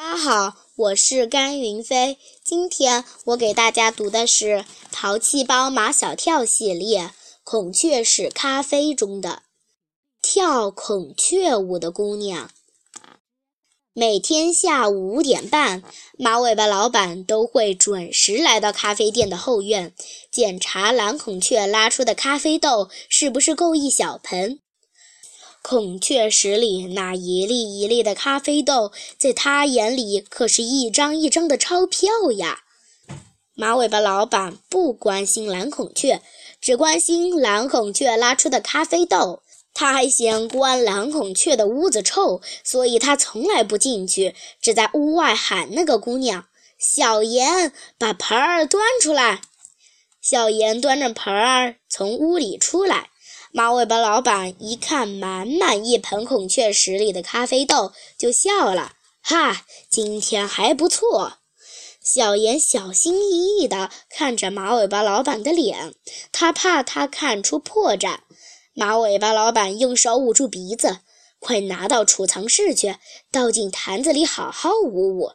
大家好，我是甘云飞。今天我给大家读的是《淘气包马小跳》系列《孔雀是咖啡中的跳孔雀舞的姑娘》。每天下午五点半，马尾巴老板都会准时来到咖啡店的后院，检查蓝孔雀拉出的咖啡豆是不是够一小盆。孔雀石里那一粒一粒的咖啡豆，在他眼里可是一张一张的钞票呀！马尾巴老板不关心蓝孔雀，只关心蓝孔雀拉出的咖啡豆。他还嫌关蓝孔雀的屋子臭，所以他从来不进去，只在屋外喊那个姑娘：“小妍，把盆儿端出来。”小妍端着盆儿从屋里出来。马尾巴老板一看满满一盆孔雀石里的咖啡豆，就笑了：“哈，今天还不错。”小妍小心翼翼地看着马尾巴老板的脸，他怕他看出破绽。马尾巴老板用手捂住鼻子：“快拿到储藏室去，倒进坛子里，好好捂捂。”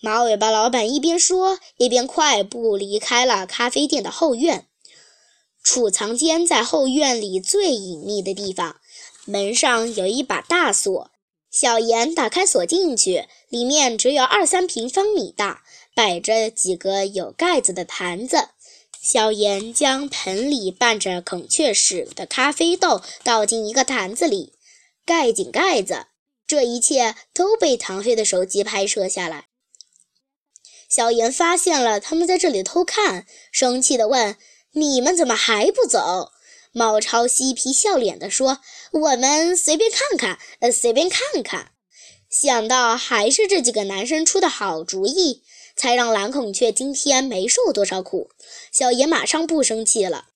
马尾巴老板一边说，一边快步离开了咖啡店的后院。储藏间在后院里最隐秘的地方，门上有一把大锁。小妍打开锁进去，里面只有二三平方米大，摆着几个有盖子的坛子。小妍将盆里拌着孔雀屎的咖啡豆倒进一个坛子里，盖紧盖子。这一切都被唐飞的手机拍摄下来。小妍发现了他们在这里偷看，生气地问。你们怎么还不走？猫超嬉皮笑脸地说：“我们随便看看，呃，随便看看。”想到还是这几个男生出的好主意，才让蓝孔雀今天没受多少苦。小爷马上不生气了。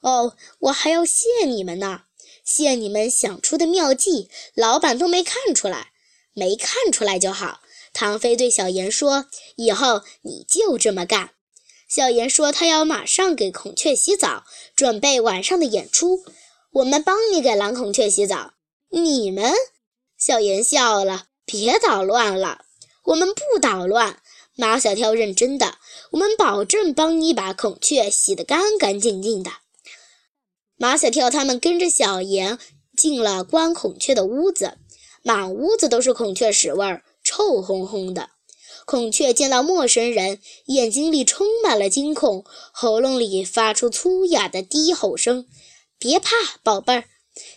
哦，我还要谢你们呢，谢你们想出的妙计，老板都没看出来，没看出来就好。唐飞对小妍说：“以后你就这么干。”小妍说：“她要马上给孔雀洗澡，准备晚上的演出。我们帮你给蓝孔雀洗澡。你们？”小妍笑了：“别捣乱了，我们不捣乱。”马小跳认真的：“我们保证帮你把孔雀洗得干干净净的。”马小跳他们跟着小妍进了关孔雀的屋子，满屋子都是孔雀屎味儿，臭烘烘的。孔雀见到陌生人，眼睛里充满了惊恐，喉咙里发出粗哑的低吼声。别怕，宝贝儿。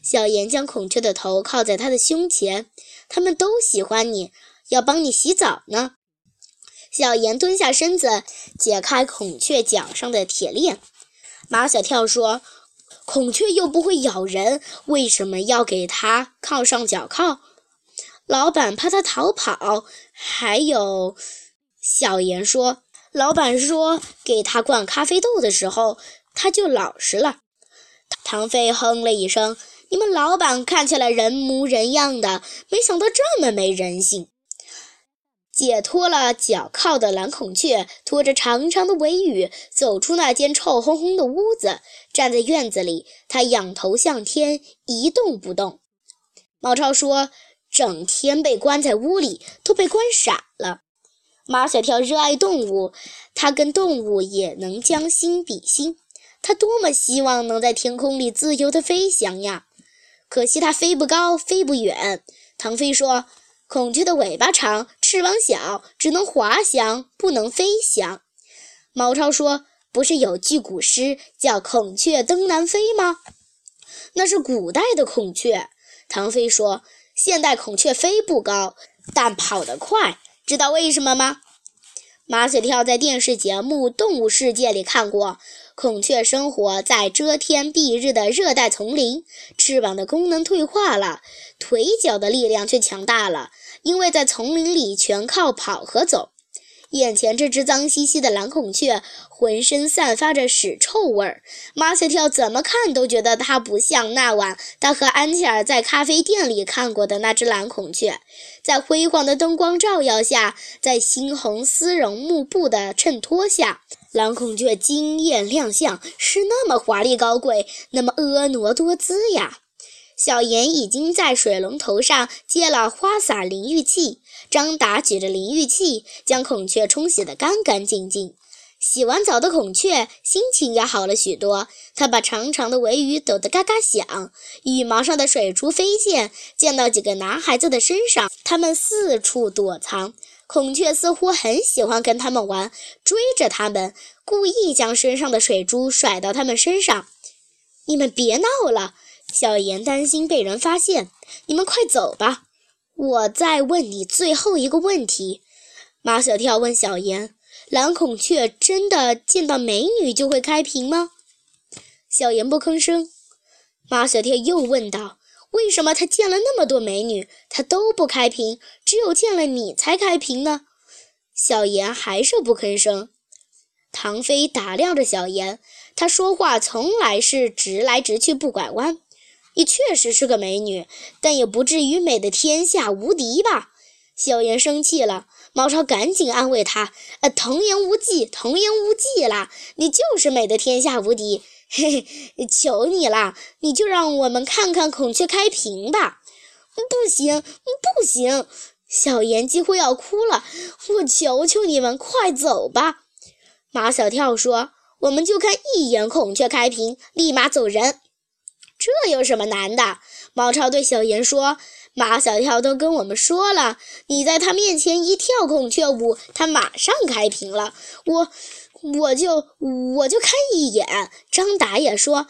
小妍将孔雀的头靠在他的胸前。他们都喜欢你，要帮你洗澡呢。小妍蹲下身子，解开孔雀脚上的铁链。马小跳说：“孔雀又不会咬人，为什么要给它铐上脚铐？”老板怕他逃跑，还有小严说，老板说给他灌咖啡豆的时候，他就老实了。唐飞哼了一声：“你们老板看起来人模人样的，没想到这么没人性。”解脱了脚铐的蓝孔雀拖着长长的尾羽走出那间臭烘烘的屋子，站在院子里，它仰头向天，一动不动。毛超说。整天被关在屋里，都被关傻了。马小跳热爱动物，他跟动物也能将心比心。他多么希望能在天空里自由地飞翔呀！可惜他飞不高，飞不远。唐飞说：“孔雀的尾巴长，翅膀小，只能滑翔，不能飞翔。”毛超说：“不是有句古诗叫‘孔雀东南飞’吗？那是古代的孔雀。”唐飞说。现代孔雀飞不高，但跑得快，知道为什么吗？马雪跳在电视节目《动物世界》里看过，孔雀生活在遮天蔽日的热带丛林，翅膀的功能退化了，腿脚的力量却强大了，因为在丛林里全靠跑和走。眼前这只脏兮兮的蓝孔雀，浑身散发着屎臭味儿。马小跳怎么看都觉得它不像那晚他和安琪儿在咖啡店里看过的那只蓝孔雀。在辉煌的灯光照耀下，在猩红丝绒幕布的衬托下，蓝孔雀惊艳亮相，是那么华丽高贵，那么婀娜多姿呀！小妍已经在水龙头上接了花洒淋浴器，张达举着淋浴器将孔雀冲洗得干干净净。洗完澡的孔雀心情也好了许多，它把长长的尾羽抖得嘎嘎响，羽毛上的水珠飞溅，溅到几个男孩子的身上，他们四处躲藏。孔雀似乎很喜欢跟他们玩，追着他们，故意将身上的水珠甩到他们身上。你们别闹了，小妍担心被人发现。你们快走吧。我再问你最后一个问题。马小跳问小妍。蓝孔雀真的见到美女就会开屏吗？小妍不吭声。马小跳又问道：“为什么他见了那么多美女，他都不开屏，只有见了你才开屏呢？”小妍还是不吭声。唐飞打量着小妍，他说话从来是直来直去，不拐弯。你确实是个美女，但也不至于美得天下无敌吧？小妍生气了。毛超赶紧安慰他：“呃，童言无忌，童言无忌啦，你就是美的天下无敌。嘿嘿，求你啦，你就让我们看看孔雀开屏吧。”“不行，不行！”小妍几乎要哭了。“我求求你们，快走吧！”马小跳说：“我们就看一眼孔雀开屏，立马走人。”“这有什么难的？”毛超对小妍说。马小跳都跟我们说了，你在他面前一跳孔雀舞，他马上开屏了。我，我就我就看一眼。张达也说，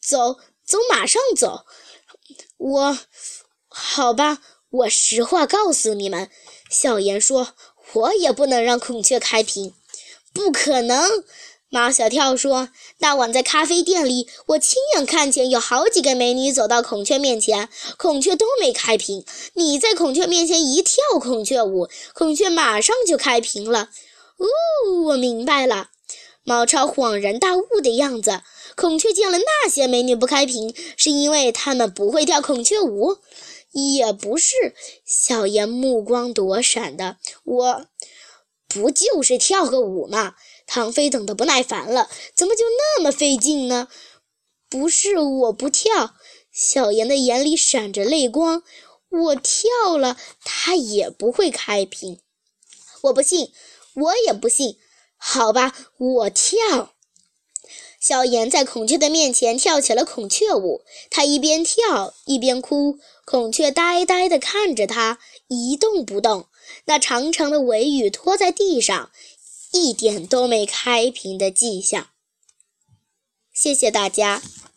走走，马上走。我，好吧，我实话告诉你们。小妍说，我也不能让孔雀开屏，不可能。马小跳说：“那晚在咖啡店里，我亲眼看见有好几个美女走到孔雀面前，孔雀都没开屏。你在孔雀面前一跳孔雀舞，孔雀马上就开屏了。”哦，我明白了。毛超恍然大悟的样子。孔雀见了那些美女不开屏，是因为她们不会跳孔雀舞？也不是。小妍目光躲闪的，我不就是跳个舞吗？唐飞等得不耐烦了，怎么就那么费劲呢？不是我不跳，小妍的眼里闪着泪光。我跳了，他也不会开屏。我不信，我也不信。好吧，我跳。小妍在孔雀的面前跳起了孔雀舞，她一边跳一边哭。孔雀呆呆地看着她，一动不动，那长长的尾羽拖在地上。一点都没开屏的迹象。谢谢大家。